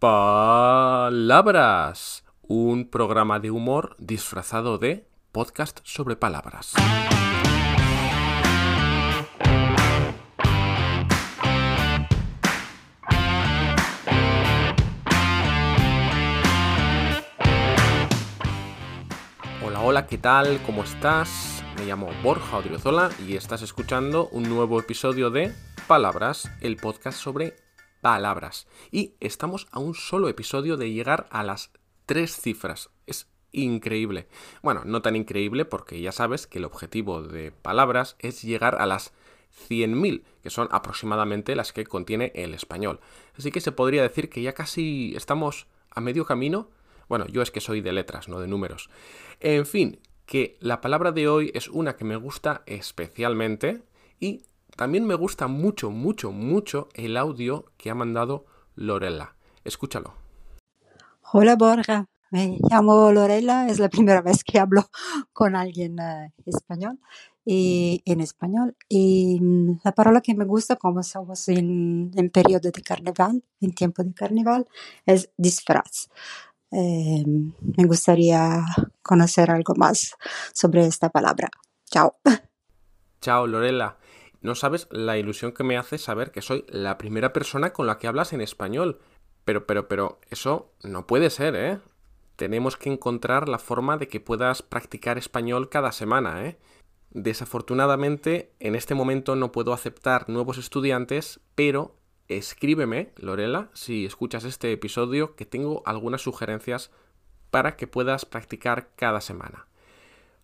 Palabras, un programa de humor disfrazado de podcast sobre palabras. Hola, hola, ¿qué tal? ¿Cómo estás? Me llamo Borja Odriozola y estás escuchando un nuevo episodio de Palabras, el podcast sobre palabras. Y estamos a un solo episodio de llegar a las tres cifras. Es increíble. Bueno, no tan increíble porque ya sabes que el objetivo de palabras es llegar a las 100.000, que son aproximadamente las que contiene el español. Así que se podría decir que ya casi estamos a medio camino. Bueno, yo es que soy de letras, no de números. En fin, que la palabra de hoy es una que me gusta especialmente y también me gusta mucho, mucho, mucho el audio que ha mandado Lorela. Escúchalo. Hola Borja, me llamo Lorela, es la primera vez que hablo con alguien eh, español y en español. Y mm, la palabra que me gusta, como estamos en, en periodo de carnaval, en tiempo de carnaval, es disfraz. Eh, me gustaría conocer algo más sobre esta palabra. Chao. Chao, Lorela. No sabes la ilusión que me hace saber que soy la primera persona con la que hablas en español. Pero, pero, pero, eso no puede ser, ¿eh? Tenemos que encontrar la forma de que puedas practicar español cada semana, ¿eh? Desafortunadamente, en este momento no puedo aceptar nuevos estudiantes, pero escríbeme, Lorela, si escuchas este episodio, que tengo algunas sugerencias para que puedas practicar cada semana.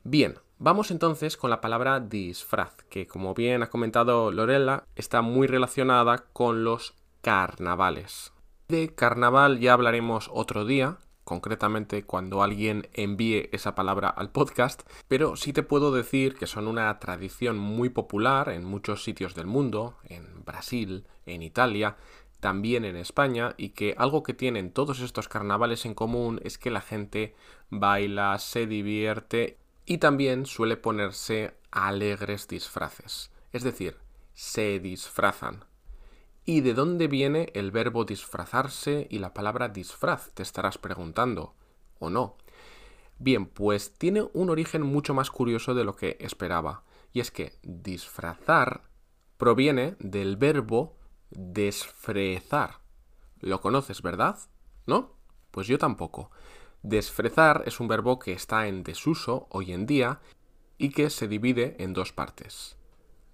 Bien, vamos entonces con la palabra disfraz, que como bien ha comentado Lorela, está muy relacionada con los carnavales. De carnaval ya hablaremos otro día, concretamente cuando alguien envíe esa palabra al podcast, pero sí te puedo decir que son una tradición muy popular en muchos sitios del mundo, en Brasil, en Italia, también en España, y que algo que tienen todos estos carnavales en común es que la gente baila, se divierte y también suele ponerse alegres disfraces, es decir, se disfrazan. ¿Y de dónde viene el verbo disfrazarse y la palabra disfraz? Te estarás preguntando, ¿o no? Bien, pues tiene un origen mucho más curioso de lo que esperaba, y es que disfrazar proviene del verbo desfrezar. Lo conoces, ¿verdad? ¿No? Pues yo tampoco. Desfrezar es un verbo que está en desuso hoy en día y que se divide en dos partes.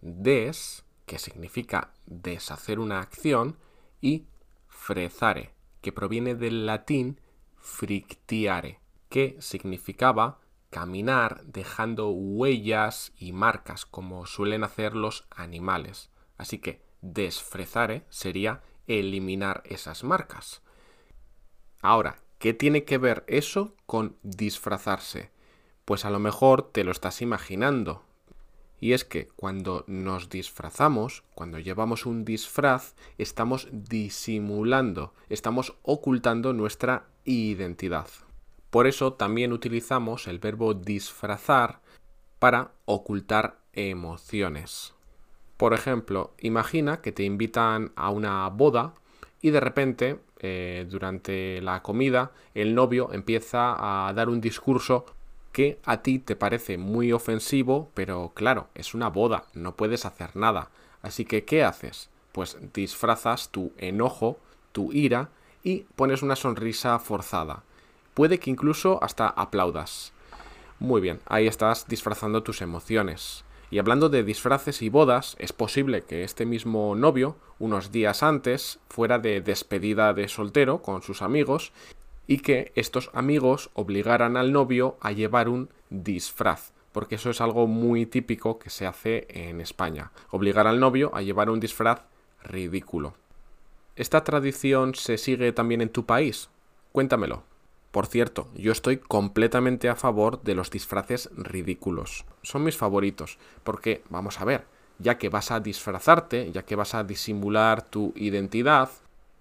Des que significa deshacer una acción, y frezare, que proviene del latín frictiare, que significaba caminar dejando huellas y marcas como suelen hacer los animales. Así que desfrezare sería eliminar esas marcas. Ahora, ¿qué tiene que ver eso con disfrazarse? Pues a lo mejor te lo estás imaginando, y es que cuando nos disfrazamos, cuando llevamos un disfraz, estamos disimulando, estamos ocultando nuestra identidad. Por eso también utilizamos el verbo disfrazar para ocultar emociones. Por ejemplo, imagina que te invitan a una boda y de repente, eh, durante la comida, el novio empieza a dar un discurso que a ti te parece muy ofensivo, pero claro, es una boda, no puedes hacer nada. Así que, ¿qué haces? Pues disfrazas tu enojo, tu ira y pones una sonrisa forzada. Puede que incluso hasta aplaudas. Muy bien, ahí estás disfrazando tus emociones. Y hablando de disfraces y bodas, es posible que este mismo novio, unos días antes, fuera de despedida de soltero con sus amigos y que estos amigos obligaran al novio a llevar un disfraz, porque eso es algo muy típico que se hace en España, obligar al novio a llevar un disfraz ridículo. ¿Esta tradición se sigue también en tu país? Cuéntamelo. Por cierto, yo estoy completamente a favor de los disfraces ridículos. Son mis favoritos, porque, vamos a ver, ya que vas a disfrazarte, ya que vas a disimular tu identidad,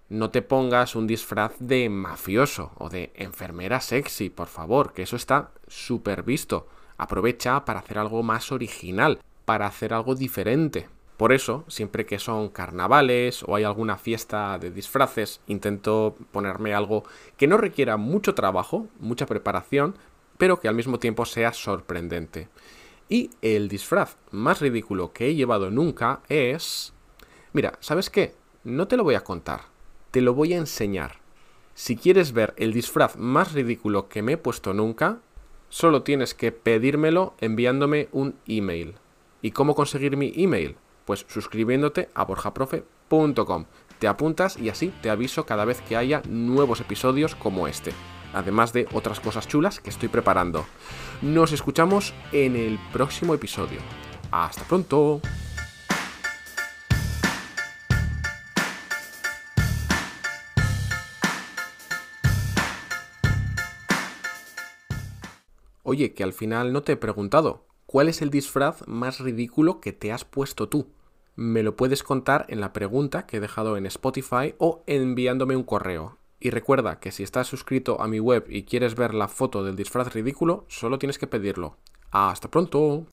no te pongas un disfraz de mafioso o de enfermera sexy, por favor, que eso está súper visto. Aprovecha para hacer algo más original, para hacer algo diferente. Por eso, siempre que son carnavales o hay alguna fiesta de disfraces, intento ponerme algo que no requiera mucho trabajo, mucha preparación, pero que al mismo tiempo sea sorprendente. Y el disfraz más ridículo que he llevado nunca es... Mira, ¿sabes qué? No te lo voy a contar, te lo voy a enseñar. Si quieres ver el disfraz más ridículo que me he puesto nunca, solo tienes que pedírmelo enviándome un email. ¿Y cómo conseguir mi email? Pues suscribiéndote a borjaprofe.com. Te apuntas y así te aviso cada vez que haya nuevos episodios como este. Además de otras cosas chulas que estoy preparando. Nos escuchamos en el próximo episodio. Hasta pronto. Oye, que al final no te he preguntado, ¿cuál es el disfraz más ridículo que te has puesto tú? Me lo puedes contar en la pregunta que he dejado en Spotify o enviándome un correo. Y recuerda que si estás suscrito a mi web y quieres ver la foto del disfraz ridículo, solo tienes que pedirlo. Hasta pronto.